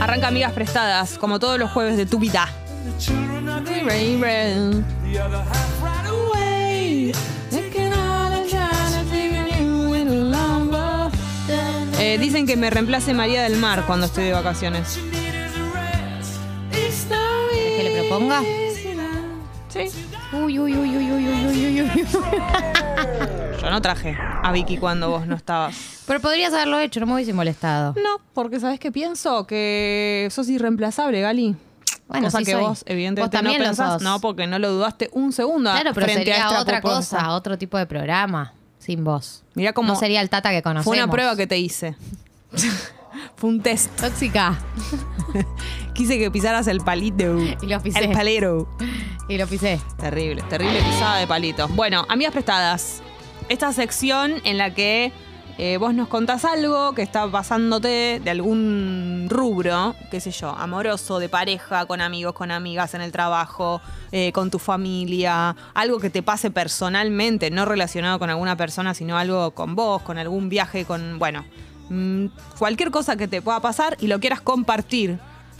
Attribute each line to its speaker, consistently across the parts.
Speaker 1: Arranca Amigas Prestadas, como todos los jueves de tu vida. Eh, dicen que me reemplace María del Mar cuando estoy de vacaciones.
Speaker 2: ¿Es que le proponga?
Speaker 1: Sí.
Speaker 2: Uy, uy, uy, uy, uy, uy, uy, uy. uy.
Speaker 1: Yo no traje a Vicky cuando vos no estabas.
Speaker 2: Pero podrías haberlo hecho, no me hubiese molestado.
Speaker 1: No, porque ¿sabes qué pienso? Que sos irreemplazable, Gali.
Speaker 2: Bueno,
Speaker 1: Cosa
Speaker 2: sí
Speaker 1: que
Speaker 2: soy.
Speaker 1: vos, evidentemente,
Speaker 2: Vos también
Speaker 1: no
Speaker 2: lo
Speaker 1: pensás.
Speaker 2: sos.
Speaker 1: No, porque no lo dudaste un segundo
Speaker 2: Claro, pero
Speaker 1: frente a
Speaker 2: sería
Speaker 1: esta
Speaker 2: otra
Speaker 1: propuesta.
Speaker 2: cosa, otro tipo de programa, sin vos.
Speaker 1: Mirá cómo
Speaker 2: No sería el Tata que conocemos.
Speaker 1: fue una prueba que te hice. fue un test.
Speaker 2: Tóxica.
Speaker 1: Quise que pisaras el palito.
Speaker 2: Y lo pisé.
Speaker 1: El palero.
Speaker 2: Y lo pisé.
Speaker 1: Terrible, terrible pisada de palitos. Bueno, amigas prestadas. Esta sección en la que eh, vos nos contás algo que está pasándote de algún rubro, qué sé yo, amoroso, de pareja, con amigos, con amigas, en el trabajo, eh, con tu familia, algo que te pase personalmente, no relacionado con alguna persona, sino algo con vos, con algún viaje, con, bueno, mm, cualquier cosa que te pueda pasar y lo quieras compartir.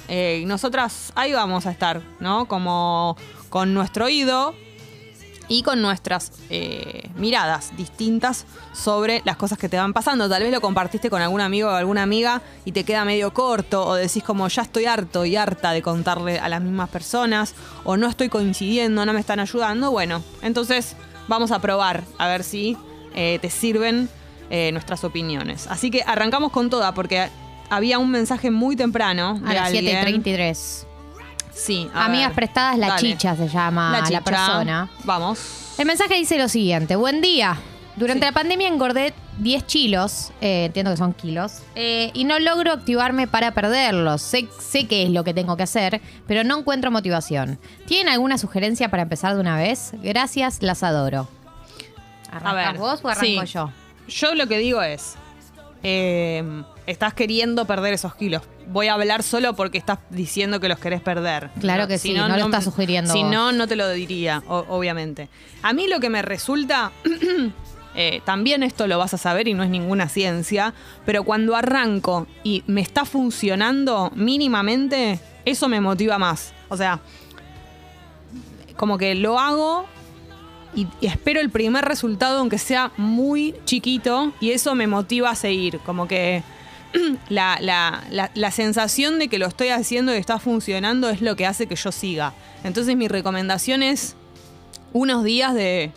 Speaker 1: Eh, y nosotras ahí vamos a estar, ¿no? Como con nuestro oído, y con nuestras eh, miradas distintas sobre las cosas que te van pasando. Tal vez lo compartiste con algún amigo o alguna amiga y te queda medio corto o decís como ya estoy harto y harta de contarle a las mismas personas o no estoy coincidiendo, no me están ayudando. Bueno, entonces vamos a probar a ver si eh, te sirven eh, nuestras opiniones. Así que arrancamos con toda porque había un mensaje muy temprano.
Speaker 2: A las
Speaker 1: alguien.
Speaker 2: 7.33.
Speaker 1: Sí. a
Speaker 2: Amigas
Speaker 1: ver.
Speaker 2: prestadas, la
Speaker 1: Dale.
Speaker 2: chicha se llama la,
Speaker 1: chicha.
Speaker 2: persona.
Speaker 1: Vamos.
Speaker 2: El mensaje dice lo siguiente: Buen día. Durante la pandemia engordé 10 kilos, eh, entiendo que son kilos, eh, y no logro activarme para perderlos. Sé, sé qué es lo que tengo que hacer, pero no encuentro motivación. ¿Tienen alguna sugerencia para empezar de una vez? Gracias, las adoro. ¿Arrancas
Speaker 1: ver,
Speaker 2: vos o arranco
Speaker 1: sí.
Speaker 2: yo?
Speaker 1: Yo lo que digo es, eh, estás queriendo perder esos kilos. Voy a hablar solo porque estás diciendo que los querés perder.
Speaker 2: Claro que sí, no lo estás sugiriendo
Speaker 1: Si
Speaker 2: vos.
Speaker 1: no, no te lo diría, o- obviamente. A mí lo que me resulta, eh, también esto lo vas a saber y no es ninguna ciencia, pero cuando arranco y me está funcionando mínimamente, eso me motiva más. O sea, como que lo hago y, y espero el primer resultado, aunque sea muy chiquito, y eso me motiva a seguir. Como que la, la- la- la sensación de que lo estoy haciendo y está funcionando es lo que hace que yo siga. Entonces mi recomendación es unos días de,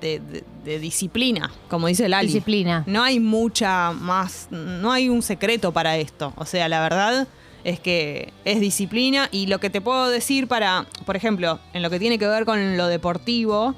Speaker 1: de, de- de disciplina, como dice Lali.
Speaker 2: Disciplina.
Speaker 1: No hay mucha más, no hay un secreto para esto. O sea, la verdad es que es disciplina y lo que te puedo decir para, por ejemplo, en lo que tiene que ver con lo deportivo,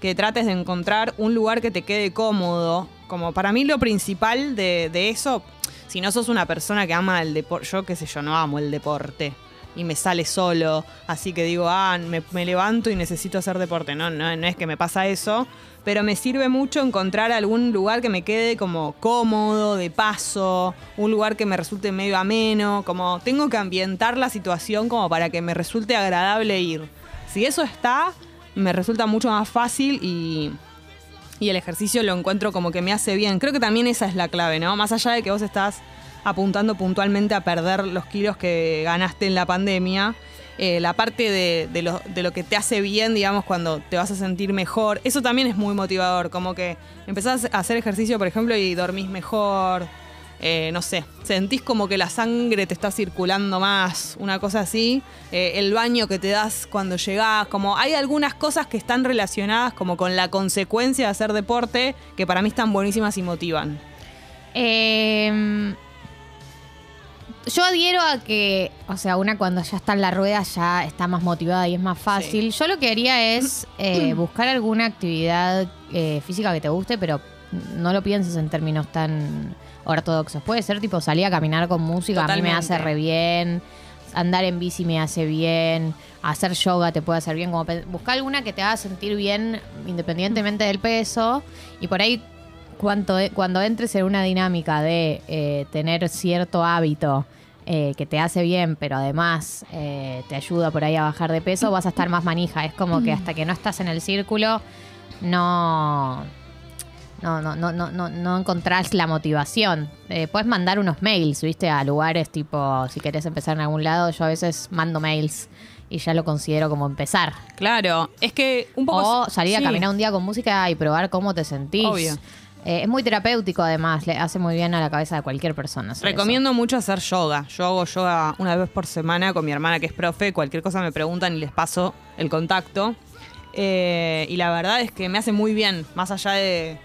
Speaker 1: que trates de encontrar un lugar que te quede cómodo. Como para mí lo principal de, de eso, si no sos una persona que ama el deporte, yo qué sé yo, no amo el deporte y me sale solo, así que digo, ah, me, me levanto y necesito hacer deporte. No, no, no es que me pasa eso, pero me sirve mucho encontrar algún lugar que me quede como cómodo, de paso, un lugar que me resulte medio ameno, como tengo que ambientar la situación como para que me resulte agradable ir. Si eso está, me resulta mucho más fácil y, y el ejercicio lo encuentro como que me hace bien. Creo que también esa es la clave, ¿no? Más allá de que vos estás apuntando puntualmente a perder los kilos que ganaste en la pandemia, eh, la parte de, de lo, de lo que te hace bien, digamos, cuando te vas a sentir mejor, eso también es muy motivador, como que empezás a hacer ejercicio, por ejemplo, y dormís mejor, eh, no sé, sentís como que la sangre te está circulando más, una cosa así, eh, el baño que te das cuando llegás, como hay algunas cosas que están relacionadas como con la consecuencia de hacer deporte que para mí están buenísimas y motivan.
Speaker 2: Eh, yo adhiero a que, o sea, una cuando ya está en la rueda ya está más motivada y es más fácil. Yo lo que haría es eh, buscar alguna actividad eh, física que te guste, pero no lo pienses en términos tan ortodoxos. Puede ser tipo salir a caminar con música, a mí me hace re bien. Andar en bici me hace bien. Hacer yoga te puede hacer bien. Como buscar alguna que te haga sentir bien independientemente del peso. Y por ahí cuando, cuando entres en una dinámica de eh, tener cierto hábito eh, que te hace bien, pero además eh, te ayuda por ahí a bajar de peso, vas a estar más manija. Es como que hasta que no estás en el círculo, no, no, no, no, no, no, no encontrás la motivación. Eh, puedes mandar unos mails, ¿viste? A lugares tipo, si querés empezar en algún lado, yo a veces mando mails y ya lo considero como empezar.
Speaker 1: Claro, es que un poco...
Speaker 2: O salir a caminar un día con música y probar cómo te sentís.
Speaker 1: Obvio.
Speaker 2: Eh, es muy terapéutico además, le hace muy bien a la cabeza de cualquier persona. eso.
Speaker 1: Recomiendo mucho hacer yoga. Yo hago yoga una vez por semana con mi hermana que es profe. Cualquier cosa me preguntan y les paso el contacto. Eh, y la verdad es que me hace muy bien, más allá de,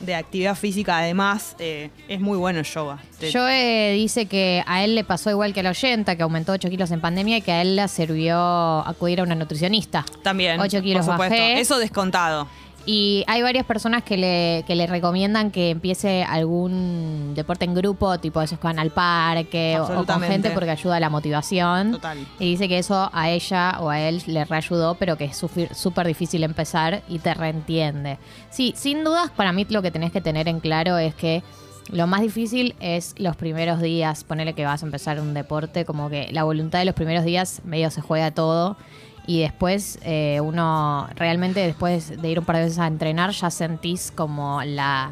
Speaker 1: de actividad física, además, eh, es muy bueno el yoga. Te-
Speaker 2: Joe dice que a él le pasó igual que a la oyenta, que aumentó 8 kilos en pandemia y que a él le sirvió acudir a una nutricionista.
Speaker 1: También.
Speaker 2: 8 kilos
Speaker 1: por supuesto.
Speaker 2: bajé.
Speaker 1: Eso descontado.
Speaker 2: Y hay varias personas que le, que le recomiendan que empiece algún deporte en grupo, tipo esos que van al parque o- o con gente porque ayuda a la motivación.
Speaker 1: Total.
Speaker 2: Y dice que eso a ella o a él le reayudó, pero que es súper difícil empezar y te reentiende. Sí, sin dudas, para mí lo que tenés que tener en claro es que lo más difícil es los primeros días. Ponele que vas a empezar un deporte, como que la voluntad de los primeros días medio se juega todo. Y después eh, uno realmente después de ir un par de veces a entrenar ya sentís como la,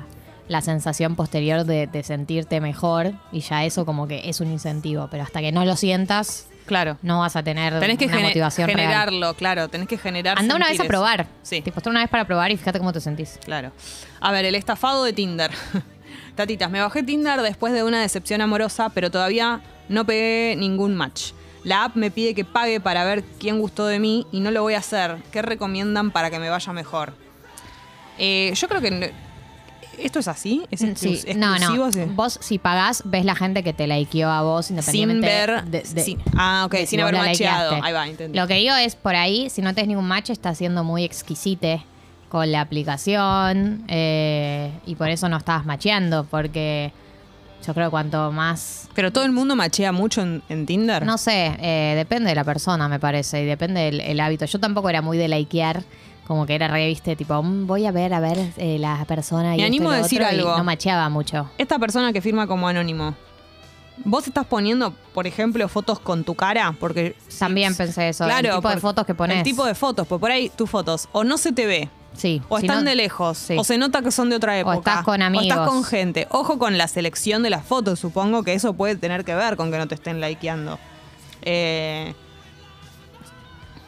Speaker 2: la sensación posterior de, de sentirte mejor y ya eso como que es un incentivo. Pero hasta que no lo sientas,
Speaker 1: Claro.
Speaker 2: no vas a tener
Speaker 1: Tenés que
Speaker 2: una motivación real.
Speaker 1: generarlo, claro. Tenés que generar.
Speaker 2: Anda una vez a probar.
Speaker 1: Sí.
Speaker 2: Tipo, está una vez para probar y fíjate cómo te sentís.
Speaker 1: Claro. A ver, el estafado de Tinder. Tatitas, me bajé Tinder después de una decepción amorosa, pero todavía no pegué ningún match. La app me pide que pague para ver quién gustó de mí y no lo voy a hacer. ¿Qué recomiendan para que me vaya mejor? Eh, yo creo que no- esto es así, es exclus-
Speaker 2: Sí, no, no. Vos, si pagás, ves la gente que te likeó a vos
Speaker 1: Sin
Speaker 2: independientemente
Speaker 1: ver.
Speaker 2: de- de-
Speaker 1: sin- ah, ok, sin haber macheado. Ahí va, entendí.
Speaker 2: Lo que digo es, por ahí, si no tenés ningún match, estás siendo muy exquisite con la aplicación eh, y por eso no estabas macheando, porque yo creo que cuanto más...
Speaker 1: Pero todo el mundo machea mucho en, en Tinder.
Speaker 2: No sé, eh, depende de la persona, me parece, y depende del el hábito. Yo tampoco era muy de likear, como que era re, viste, tipo, "Mm, voy a ver, a ver eh, la persona y
Speaker 1: Me
Speaker 2: esto
Speaker 1: animo a decir
Speaker 2: otro", y
Speaker 1: algo.
Speaker 2: no macheaba mucho.
Speaker 1: Esta persona que firma como anónimo, ¿vos estás poniendo, por ejemplo, fotos con tu cara? Porque
Speaker 2: También pensé eso,
Speaker 1: Claro,
Speaker 2: el tipo de fotos que pones.
Speaker 1: El tipo de fotos, pues por ahí tus fotos o no se te ve,
Speaker 2: Sí.
Speaker 1: o
Speaker 2: si
Speaker 1: están
Speaker 2: no-
Speaker 1: de lejos,
Speaker 2: sí.
Speaker 1: o se nota que son de otra época.
Speaker 2: estás con
Speaker 1: O estás
Speaker 2: amigos.
Speaker 1: con gente. Ojo con la selección de las fotos, supongo que eso puede tener que ver con que no te estén likeando. Eh,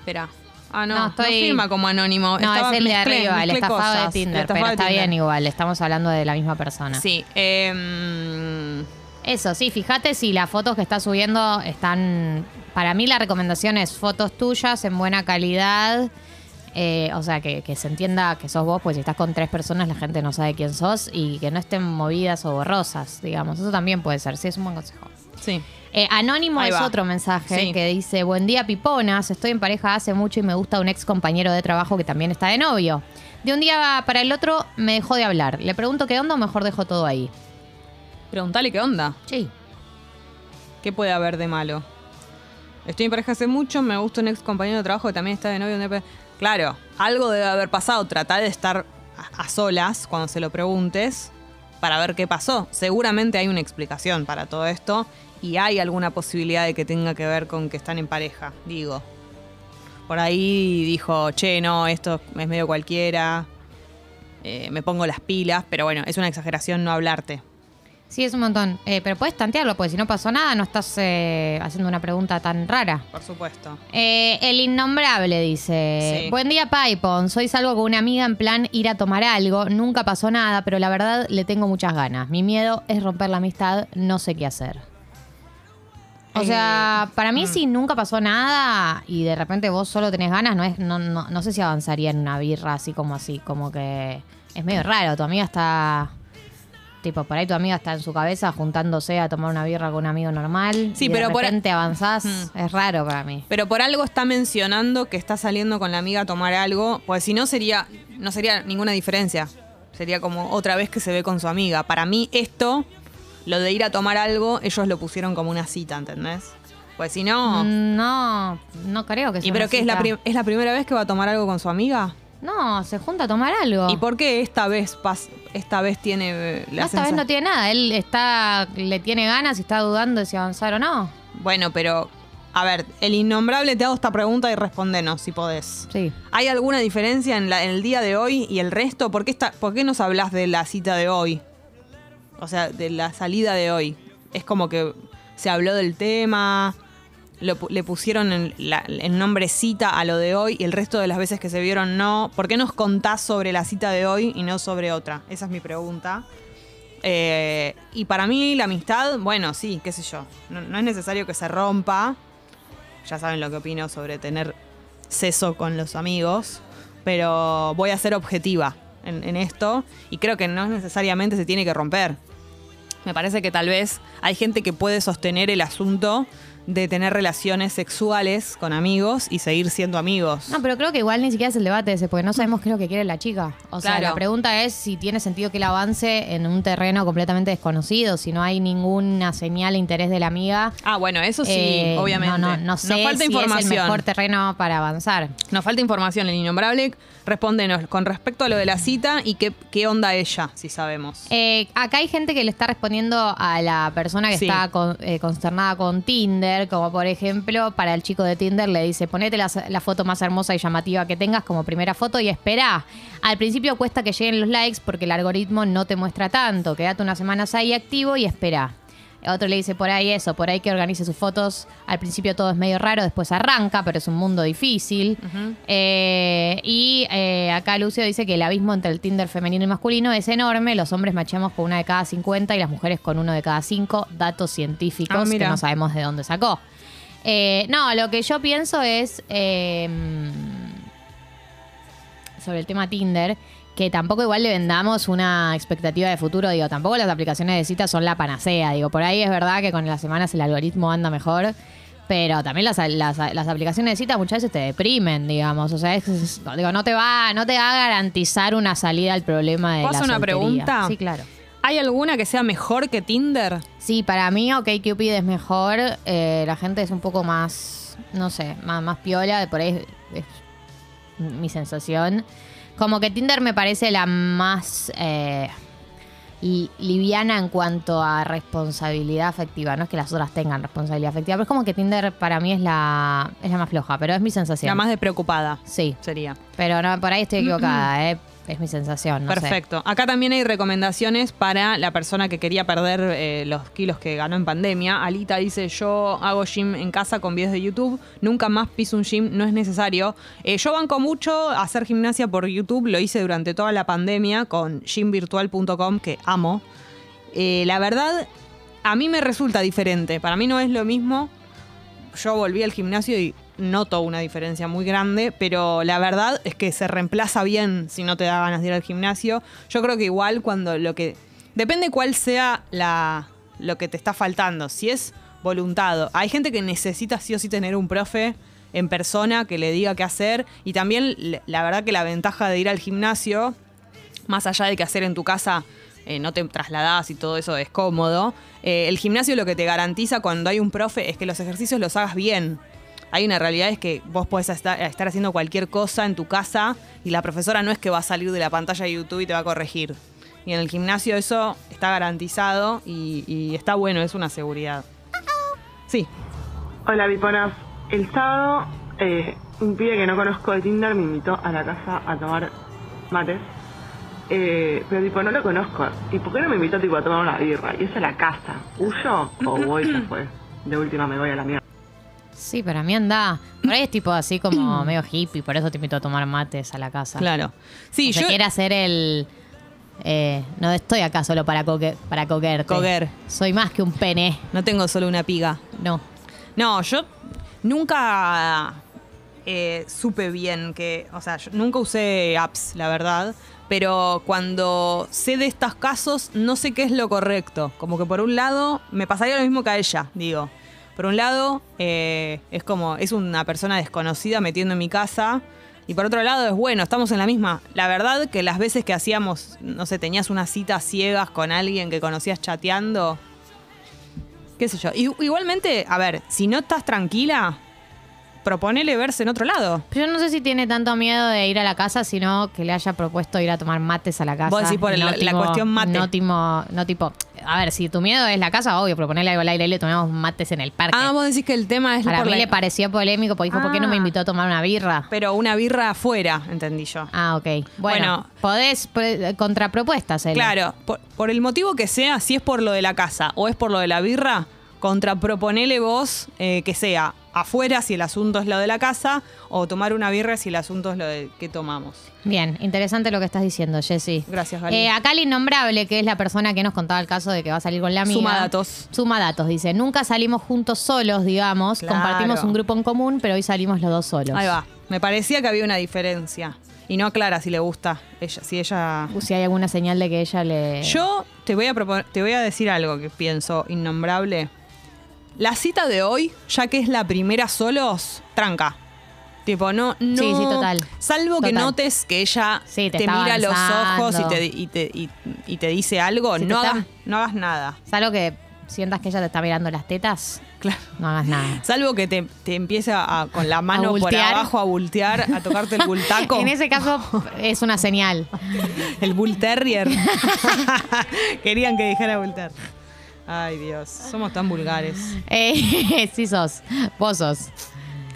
Speaker 1: espera. Ah, no,
Speaker 2: No,
Speaker 1: no,
Speaker 2: estoy-
Speaker 1: firma como anónimo.
Speaker 2: No,
Speaker 1: Estaba-
Speaker 2: es el de
Speaker 1: mezclé-
Speaker 2: arriba, el
Speaker 1: mezclé
Speaker 2: estafado de
Speaker 1: cosas.
Speaker 2: Tinder,
Speaker 1: El estafado
Speaker 2: pero
Speaker 1: de
Speaker 2: está
Speaker 1: Tinder.
Speaker 2: bien igual, estamos hablando de la misma persona.
Speaker 1: Sí. eh,
Speaker 2: Eso, sí, fíjate si las fotos que estás subiendo están... Para mí la recomendación es fotos tuyas en buena calidad, eh, o sea, que, que se entienda que sos vos, pues si estás con tres personas la gente no sabe quién sos y que no estén movidas o borrosas, digamos. Eso también puede ser, sí, es un buen consejo.
Speaker 1: sí.
Speaker 2: Eh, Anónimo
Speaker 1: Ahí
Speaker 2: es
Speaker 1: va.
Speaker 2: otro mensaje
Speaker 1: Sí.
Speaker 2: que dice, buen día piponas, estoy en pareja hace mucho y me gusta un ex compañero de trabajo que también está de novio. De un día para el otro me dejó de hablar. Le pregunto qué onda o mejor dejo todo ahí.
Speaker 1: Preguntale qué onda.
Speaker 2: Sí.
Speaker 1: ¿Qué puede haber de malo? Estoy en pareja hace mucho, me gusta un ex compañero de trabajo que también está de novio. Claro, algo debe haber pasado. Trata de estar a, a solas cuando se lo preguntes para ver qué pasó. Seguramente hay una explicación para todo esto y hay alguna posibilidad de que tenga que ver con que están en pareja, digo. Por ahí dijo, che, no, esto es medio cualquiera, eh, me pongo las pilas, pero bueno, es una exageración no hablarte.
Speaker 2: Sí, es un montón. Eh, pero puedes tantearlo, porque si no pasó nada, no estás eh, haciendo una pregunta tan rara.
Speaker 1: Por supuesto.
Speaker 2: Eh, el innombrable dice:
Speaker 1: Sí.
Speaker 2: Buen día, Paipon. Soy salgo con una amiga en plan ir a tomar algo. Nunca pasó nada, pero la verdad le tengo muchas ganas. Mi miedo es romper la amistad, no sé qué hacer. O
Speaker 1: Eh,
Speaker 2: sea, para mí,
Speaker 1: mm.
Speaker 2: si nunca pasó nada y de repente vos solo tenés ganas, no, es, no, no, no sé si avanzaría en una birra así como así. Como que es medio raro. Tu amiga está. Tipo, por ahí tu amiga está en su cabeza juntándose a tomar una birra con un amigo normal.
Speaker 1: Sí,
Speaker 2: y
Speaker 1: pero
Speaker 2: de
Speaker 1: por-
Speaker 2: repente avanzás.
Speaker 1: Mm.
Speaker 2: Es raro para mí.
Speaker 1: Pero por algo está mencionando que está saliendo con la amiga a tomar algo, pues si no sería, no sería ninguna diferencia. Sería como otra vez que se ve con su amiga. Para mí esto, lo de ir a tomar algo, ellos lo pusieron como una cita, ¿entendés? Pues si no...
Speaker 2: Mm, No, no creo que sea
Speaker 1: ¿Y pero
Speaker 2: una
Speaker 1: qué? ¿Es la, ¿Es la primera vez que va a tomar algo con su amiga?
Speaker 2: No, se junta a tomar algo.
Speaker 1: ¿Y por qué esta vez pas- esta vez tiene eh, la
Speaker 2: No, esta vez no tiene nada. Él está, le tiene ganas y está dudando de si avanzar o no.
Speaker 1: Bueno, pero A ver, el innombrable te hago esta pregunta y respondenos si podés.
Speaker 2: Sí.
Speaker 1: ¿Hay alguna diferencia en, la- en el día de hoy y el resto? ¿Por qué, está, ¿Por qué nos hablas de la cita de hoy? O sea, de la salida de hoy. Es como que se habló del tema, le pusieron el, la- nombre cita a lo de hoy y el resto de las veces que se vieron no. ¿Por qué nos contás sobre la cita de hoy y no sobre otra? Esa es mi pregunta. Eh, y para mí la amistad, bueno, sí, qué sé yo. No, no es necesario que se rompa. Ya saben lo que opino sobre tener seso con los amigos. Pero voy a ser objetiva en, en esto. Y creo que no necesariamente se tiene que romper. Me parece que tal vez hay gente que puede sostener el asunto de tener relaciones sexuales con amigos y seguir siendo amigos.
Speaker 2: No, pero creo que igual ni siquiera es el debate ese, porque no sabemos qué es lo que quiere la chica. O sea,
Speaker 1: Claro.
Speaker 2: la pregunta es si tiene sentido que él avance en un terreno completamente desconocido, si no hay ninguna señal de interés de la amiga.
Speaker 1: Ah, bueno, eso sí,
Speaker 2: Eh,
Speaker 1: obviamente.
Speaker 2: No, no, no sé
Speaker 1: Nos falta
Speaker 2: si es el
Speaker 1: información.
Speaker 2: mejor terreno para avanzar.
Speaker 1: Nos falta información. El innombrable, respóndenos con respecto a lo de la cita y qué, qué onda ella, si sabemos.
Speaker 2: Eh, acá hay gente que le está respondiendo a la persona que
Speaker 1: Sí.
Speaker 2: está con- eh, consternada con Tinder, como por ejemplo, para el chico de Tinder le dice, ponete la, foto más hermosa y llamativa que tengas como primera foto y espera. Al principio cuesta que lleguen los likes porque el algoritmo no te muestra tanto. Quédate unas semanas ahí activo y espera. Otro le dice por ahí eso, por ahí que organice sus fotos. Al principio todo es medio raro, después arranca, pero es un mundo difícil. Eh, y eh, acá Lucio dice que el abismo entre el Tinder femenino y masculino es enorme. Los hombres machamos con una de cada 50 y las mujeres con uno de cada 5. Datos científicos
Speaker 1: Ah,
Speaker 2: que no sabemos de dónde sacó. Eh, no, lo que yo pienso es eh, sobre el tema Tinder, que tampoco igual le vendamos una expectativa de futuro, digo, tampoco las aplicaciones de citas son la panacea, digo, por ahí es verdad que con las semanas el algoritmo anda mejor, pero también las, las- las aplicaciones de citas muchas veces te deprimen, digamos, o sea, es- es- digo, no te va, no te va a garantizar una salida al problema de
Speaker 1: ¿Puedo
Speaker 2: la
Speaker 1: hacer una
Speaker 2: soltería.
Speaker 1: pregunta?
Speaker 2: Sí, claro.
Speaker 1: ¿Hay alguna que sea mejor que Tinder?
Speaker 2: Sí, para mí OkCupid es mejor. eh, la gente es un poco más, no sé, más, más piola. Por ahí es, es mi sensación. Como que Tinder me parece la más eh, li- liviana en cuanto a responsabilidad afectiva. No es que las otras tengan responsabilidad afectiva, pero es como que Tinder para mí es la, es la más floja. Pero es mi sensación.
Speaker 1: La más de preocupada
Speaker 2: Sí,
Speaker 1: sería.
Speaker 2: pero no, por ahí estoy equivocada, ¿eh? Es mi sensación.
Speaker 1: Perfecto. Acá también hay recomendaciones para la persona que quería perder eh, los kilos que ganó en pandemia. Alita dice, yo hago gym en casa con videos de YouTube, nunca más piso un gym, no es necesario. Eh, yo banco mucho hacer gimnasia por YouTube, lo hice durante toda la pandemia con gymvirtual.com, que amo. Eh, la verdad, a mí me resulta diferente. Para mí no es lo mismo. Yo volví al gimnasio y noto una diferencia muy grande, pero la verdad es que se reemplaza bien si no te da ganas de ir al gimnasio. Yo creo que igual cuando lo que... Depende cuál sea la, lo que te está faltando. Si es voluntad. Hay gente que necesita sí o sí tener un profe en persona que le diga qué hacer. Y también la verdad que la ventaja de ir al gimnasio más allá de que hacer en tu casa eh, no te trasladás y todo eso es cómodo, eh, el gimnasio lo que te garantiza cuando hay un profe es que los ejercicios los hagas bien. Hay una realidad es que vos podés estar, haciendo cualquier cosa en tu casa y la profesora no es que va a salir de la pantalla de YouTube y te va a corregir. Y en el gimnasio eso está garantizado y, está bueno, es una seguridad. Sí,
Speaker 3: Hola, Biponas. El sábado, eh, un pibe que no conozco de Tinder me invitó a la casa a tomar mates. Eh, pero, tipo, no lo conozco. ¿Y por qué no me invitó, tipo, a tomar una birra? Y es a la casa. ¿Huyo o voy fue? De última me voy a la mierda.
Speaker 2: Sí, para mí anda. Por ahí es tipo así como medio hippie, por eso te invito a tomar mates a la casa.
Speaker 1: claro. Sí, yo...
Speaker 2: quiere hacer el. eh, no estoy acá solo para, coque, para coquerte.
Speaker 1: Coger.
Speaker 2: Soy más que un pene.
Speaker 1: No tengo solo una piga.
Speaker 2: No.
Speaker 1: No, yo nunca eh, supe bien que, o sea, yo nunca usé apps, la verdad, pero cuando sé de estos casos no sé qué es lo correcto. Como que por un lado me pasaría lo mismo que a ella, digo. Por un lado eh, es como, es una persona desconocida metiendo en mi casa. Y por otro lado es bueno, estamos en la misma. La verdad que las veces que hacíamos, no sé, tenías unas citas ciegas con alguien que conocías chateando, qué sé yo. Igualmente, a ver, si no estás tranquila, proponele verse en otro lado.
Speaker 2: Pero yo no sé si tiene tanto miedo de ir a la casa, sino que le haya propuesto ir a tomar mates a la casa.
Speaker 1: Vos decís por el- la cuestión mate.
Speaker 2: No tipo, no tipo a ver, si tu miedo es la casa, obvio, proponerle algo al aire y le tomamos mates en el parque.
Speaker 1: Ah, vos decís que el tema es
Speaker 2: Para
Speaker 1: por
Speaker 2: mí
Speaker 1: la-
Speaker 2: le pareció polémico porque dijo, ¿por qué no me
Speaker 1: Ah.
Speaker 2: invitó a tomar una birra?
Speaker 1: Pero una birra afuera, entendí yo.
Speaker 2: Ah, ok. Bueno,
Speaker 1: Bueno.
Speaker 2: podés pre- contrapropuestas, Eli.
Speaker 1: Claro, por, por el motivo que sea, si es por lo de la casa o es por lo de la birra, contraproponele vos eh, que sea afuera si el asunto es lo de la casa o tomar una birra si el asunto es lo de que tomamos.
Speaker 2: Bien, interesante lo que estás diciendo, Jessy.
Speaker 1: Gracias, Gali.
Speaker 2: Eh, acá el innombrable, que es la persona que nos contaba el caso de que va a salir con la amiga.
Speaker 1: Suma datos.
Speaker 2: Suma datos, dice. Nunca salimos juntos solos, digamos.
Speaker 1: Claro.
Speaker 2: Compartimos un grupo en común, pero hoy salimos los dos solos.
Speaker 1: Ahí va. Me parecía que había una diferencia. Y no aclara si le gusta ella, si ella.
Speaker 2: Si hay alguna señal de que ella le.
Speaker 1: Yo te voy a te voy a decir algo que pienso innombrable. La cita de hoy, ya que es la primera solos, tranca. Tipo, no, no.
Speaker 2: Sí, sí, total.
Speaker 1: Salvo que notes que ella
Speaker 2: Sí, te
Speaker 1: mira los ojos y te, y te, y- y te dice algo,
Speaker 2: Si
Speaker 1: no,
Speaker 2: está-
Speaker 1: hagas, no hagas nada.
Speaker 2: Salvo que sientas que ella te está mirando las tetas,
Speaker 1: Claro.
Speaker 2: no hagas nada.
Speaker 1: Salvo que te, te empiece a, con la mano por abajo a voltear, a tocarte el bultaco.
Speaker 2: En ese caso es una señal.
Speaker 1: El Bull Terrier. Querían que dijera Bull Terrier. Ay, Dios. Somos tan vulgares.
Speaker 2: Eh, sí sos, vos sos.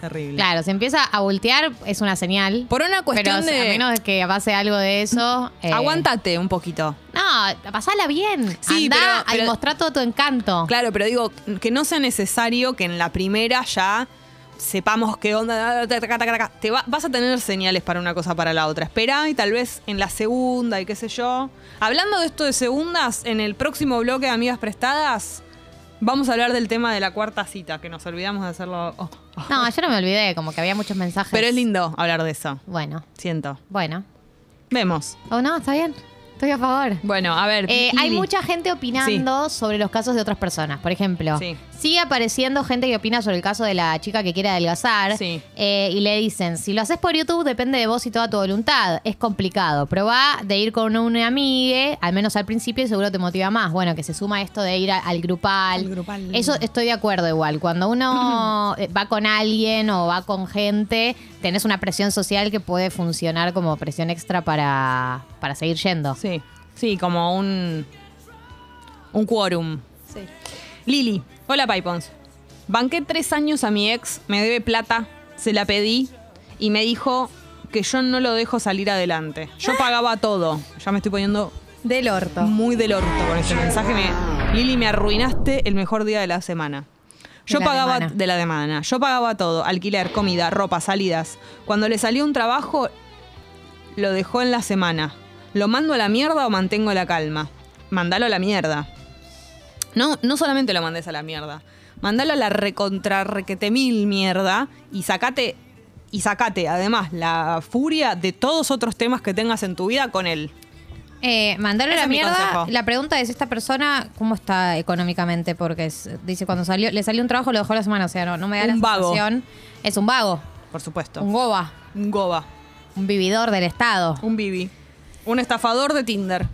Speaker 1: Terrible.
Speaker 2: Claro, se empieza a voltear, es una señal.
Speaker 1: Por una cuestión
Speaker 2: pero
Speaker 1: de.
Speaker 2: a menos que pase algo de eso. eh,
Speaker 1: Aguántate un poquito.
Speaker 2: No, pasala bien.
Speaker 1: Sí,
Speaker 2: Andá
Speaker 1: pero-
Speaker 2: a
Speaker 1: pero-
Speaker 2: mostrar todo tu encanto.
Speaker 1: Claro, pero digo, que no sea necesario que en la primera ya sepamos qué onda. Te va- vas a tener señales para una cosa para la otra. Espera y tal vez en la segunda y qué sé yo. Hablando de esto de segundas, en el próximo bloque de Amigas Prestadas, vamos a hablar del tema de la cuarta cita, que nos olvidamos de hacerlo. oh, oh.
Speaker 2: No, yo no me olvidé, como que había muchos mensajes.
Speaker 1: Pero es lindo hablar de eso.
Speaker 2: Bueno,
Speaker 1: Siento.
Speaker 2: bueno.
Speaker 1: Vemos.
Speaker 2: ¿O no? ¿Está bien? Estoy a favor.
Speaker 1: Bueno, a ver.
Speaker 2: Eh, hay mucha gente opinando sobre los casos de otras personas. Por ejemplo,
Speaker 1: Sí.
Speaker 2: Sigue apareciendo gente que opina sobre el caso de la chica que quiere adelgazar.
Speaker 1: Sí.
Speaker 2: eh, y le dicen, si lo haces por YouTube depende de vos y toda tu voluntad. Es complicado. Probá de ir con una amiga, al menos al principio, y seguro te motiva más. Bueno, que se suma esto de ir a- al grupal.
Speaker 1: Al grupal.
Speaker 2: Eso estoy de acuerdo igual. Cuando uno eh, va con alguien o va con gente, tenés una presión social que puede funcionar como presión extra para, para seguir yendo.
Speaker 1: Sí, sí, como un. Un quórum. Lili, hola Pipons. Banqué tres años a mi ex, me debe plata, se la pedí y me dijo que yo no lo dejo salir adelante. Yo pagaba todo. Ya me estoy poniendo
Speaker 2: Del orto.
Speaker 1: muy del orto con ese mensaje. Me- Lili, me arruinaste el mejor día de la semana. Yo
Speaker 2: la
Speaker 1: pagaba de la semana. Yo pagaba todo, alquiler, comida, ropa, salidas. Cuando le salió un trabajo, lo dejó en la semana. ¿Lo mando a la mierda o mantengo la calma? Mandalo a la mierda. No, no solamente lo mandes a la mierda. Mandalo a la recontra requete mil mierda y sacate y sacate además la furia de todos otros temas que tengas en tu vida con él.
Speaker 2: Eh, mandarle
Speaker 1: Ese
Speaker 2: la mierda.
Speaker 1: consejo.
Speaker 2: La pregunta es: ¿esta persona cómo está económicamente? Porque es- dice, cuando salió, le salió un trabajo, lo dejó la semana. O sea, no, no me da
Speaker 1: Un
Speaker 2: la
Speaker 1: vago.
Speaker 2: sensación. Es un vago,
Speaker 1: Por supuesto.
Speaker 2: un goba,
Speaker 1: Un goba.
Speaker 2: un vividor del Estado.
Speaker 1: Un bibi. Un estafador de Tinder.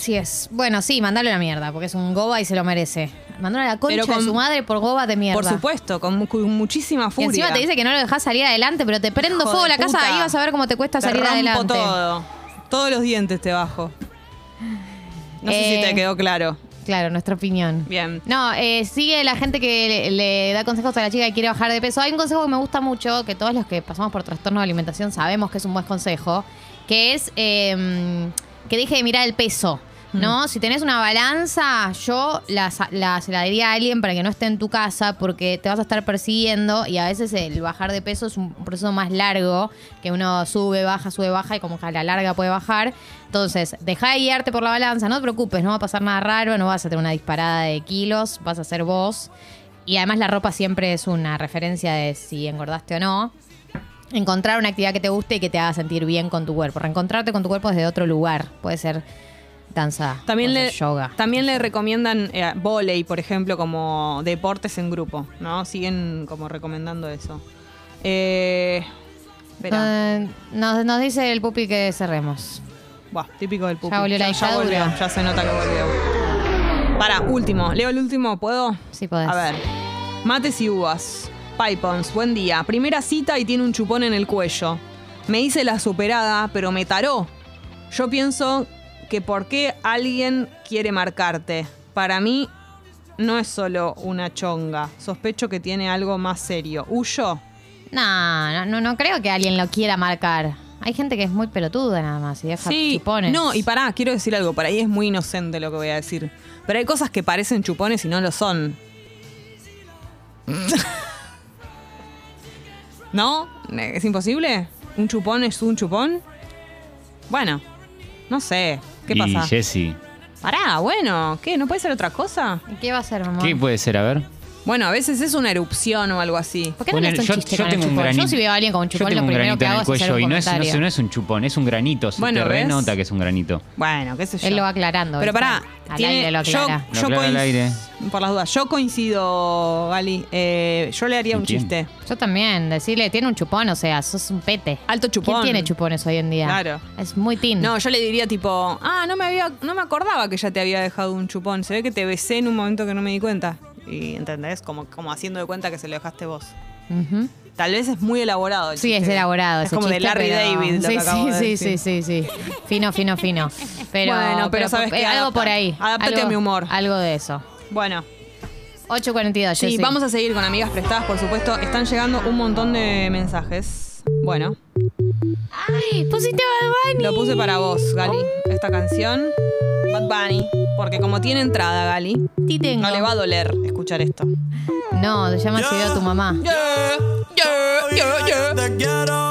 Speaker 2: Sí es. Bueno, sí, mandale la mierda, porque es un goba y se lo merece. Mandale a la concha
Speaker 1: con-
Speaker 2: de su madre por goba de mierda.
Speaker 1: Por supuesto, con, mu- con muchísima
Speaker 2: Y
Speaker 1: furia.
Speaker 2: encima te dice que no lo dejás salir adelante, pero te prendo
Speaker 1: Hijo
Speaker 2: fuego la casa y vas a ver cómo te cuesta
Speaker 1: Te
Speaker 2: salir
Speaker 1: rompo
Speaker 2: adelante.
Speaker 1: todo. Todos los dientes te bajo. No sé
Speaker 2: Eh,
Speaker 1: si te quedó claro.
Speaker 2: Claro, nuestra opinión.
Speaker 1: Bien.
Speaker 2: No, eh, sigue la gente que le, le da consejos a la chica que quiere bajar de peso. Hay un consejo que me gusta mucho, que todos los que pasamos por trastorno de alimentación sabemos que es un buen consejo, que es eh, que deje de mirar el peso. ¿No? Si tenés una balanza, yo la, la- se la diría a alguien para que no esté en tu casa porque te vas a estar persiguiendo y a veces el bajar de peso es un proceso más largo, que uno sube, baja, sube, baja y como que a la larga puede bajar. Entonces, deja de guiarte por la balanza, no te preocupes, no va a pasar nada raro, no vas a tener una disparada de kilos, vas a ser vos. Y además la ropa siempre es una referencia de si engordaste o no. Encontrar una actividad que te guste y que te haga sentir bien con tu cuerpo. Reencontrarte con tu cuerpo desde otro lugar. Puede ser danza,
Speaker 1: También le,
Speaker 2: yoga.
Speaker 1: también le recomiendan eh, volei, por ejemplo, como deportes en grupo, ¿no? Siguen como recomendando eso. Eh.
Speaker 2: Eh, nos, nos dice el pupi que cerremos.
Speaker 1: Buah, típico del pupi.
Speaker 2: Ya volvió la
Speaker 1: ya,
Speaker 2: dictadura.
Speaker 1: volvió, ya se nota que volvió. Para, último. Leo el último, ¿puedo?
Speaker 2: Sí, podés.
Speaker 1: A ver. Mates y uvas. Pipons, buen día. Primera cita y tiene un chupón en el cuello. Me hice la superada, pero me taró. Yo pienso que por qué alguien quiere marcarte. para mí no es solo una chonga. Sospecho que tiene algo más serio. ¿Huyo?
Speaker 2: No, no, no, no creo que alguien lo quiera marcar. Hay gente que es muy pelotuda nada más y deja chupones.
Speaker 1: No, y pará, quiero decir algo. Por ahí es muy inocente lo que voy a decir. Pero hay cosas que parecen chupones y no lo son. ¿No? ¿Es imposible? ¿Un chupón es un chupón? Bueno, no sé. ¿Qué
Speaker 4: y
Speaker 1: pasa?
Speaker 4: Jessy,
Speaker 1: Pará, bueno, ¿qué? ¿No puede ser otra cosa?
Speaker 2: ¿Y ¿Qué va a ser, mamá?
Speaker 4: ¿qué puede ser? A ver.
Speaker 1: Bueno, a veces es una erupción o algo así.
Speaker 2: ¿Por qué no
Speaker 4: Bueno,
Speaker 2: le haces
Speaker 4: yo-
Speaker 2: un chiste
Speaker 4: yo
Speaker 2: con el
Speaker 4: tengo un
Speaker 2: chupón? Yo
Speaker 4: granito.
Speaker 2: si veo a alguien con un
Speaker 4: Yo
Speaker 2: chupón,
Speaker 4: tengo
Speaker 2: lo
Speaker 4: un
Speaker 2: primero
Speaker 4: granito
Speaker 2: que
Speaker 4: en
Speaker 2: hago
Speaker 4: el
Speaker 2: es hacer
Speaker 4: cuello
Speaker 2: un
Speaker 4: y no es, no,
Speaker 2: comentario.
Speaker 4: no es un chupón, es un granito. Se
Speaker 1: Bueno,
Speaker 4: te
Speaker 1: ¿ves?
Speaker 4: renota que es un granito.
Speaker 1: Bueno, qué sé yo.
Speaker 2: Él lo va aclarando.
Speaker 1: Pero
Speaker 2: ¿viste?
Speaker 1: pará,
Speaker 2: Al
Speaker 1: tiene-
Speaker 2: aire lo
Speaker 1: yo,
Speaker 2: aclara.
Speaker 4: Lo
Speaker 1: yo
Speaker 4: aclara al
Speaker 1: coinc-
Speaker 4: aire.
Speaker 1: Por las dudas, yo coincido, Gali. Eh, yo le haría
Speaker 4: ¿Y
Speaker 1: un
Speaker 4: quién?
Speaker 1: chiste.
Speaker 2: Yo también, decirle, tiene un chupón, o sea, sos un pete.
Speaker 1: Alto chupón.
Speaker 2: ¿Quién tiene chupones hoy en día?
Speaker 1: Claro.
Speaker 2: Es muy teen.
Speaker 1: No, yo le diría tipo, ah, no me había, no me acordaba que ya te había dejado un chupón. Se ve que te besé en un momento que no me di cuenta. Y entendés, como, como haciendo de cuenta que se lo dejaste vos.
Speaker 2: Ujú.
Speaker 1: Tal vez es muy elaborado. el
Speaker 2: Sí, es elaborado.
Speaker 1: Es
Speaker 2: ese
Speaker 1: como de
Speaker 2: chiste,
Speaker 1: Larry
Speaker 2: pero-
Speaker 1: David. Lo
Speaker 2: sí,
Speaker 1: que acabo
Speaker 2: sí,
Speaker 1: de
Speaker 2: sí,
Speaker 1: decir.
Speaker 2: sí, sí, sí. Fino, fino, fino. Pero,
Speaker 1: Bueno, pero sabes
Speaker 2: eh,
Speaker 1: qué,
Speaker 2: algo por ahí.
Speaker 1: adáptate
Speaker 2: algo,
Speaker 1: a mi humor.
Speaker 2: Algo de eso.
Speaker 1: Bueno,
Speaker 2: 8.42,
Speaker 1: sí,
Speaker 2: Jessy.
Speaker 1: vamos a seguir con amigas prestadas, por supuesto. Están llegando un montón de mensajes. Bueno,
Speaker 2: Ay, pusiste Bad Bunny.
Speaker 1: lo puse para vos, Gali. Esta canción, Bad Bunny. Porque como tiene entrada, Gali,
Speaker 2: tengo.
Speaker 1: no le va a doler escuchar esto.
Speaker 2: No, se llama Si veo a tu mamá.
Speaker 1: Yeah, yeah, yeah, yeah.
Speaker 5: Te quiero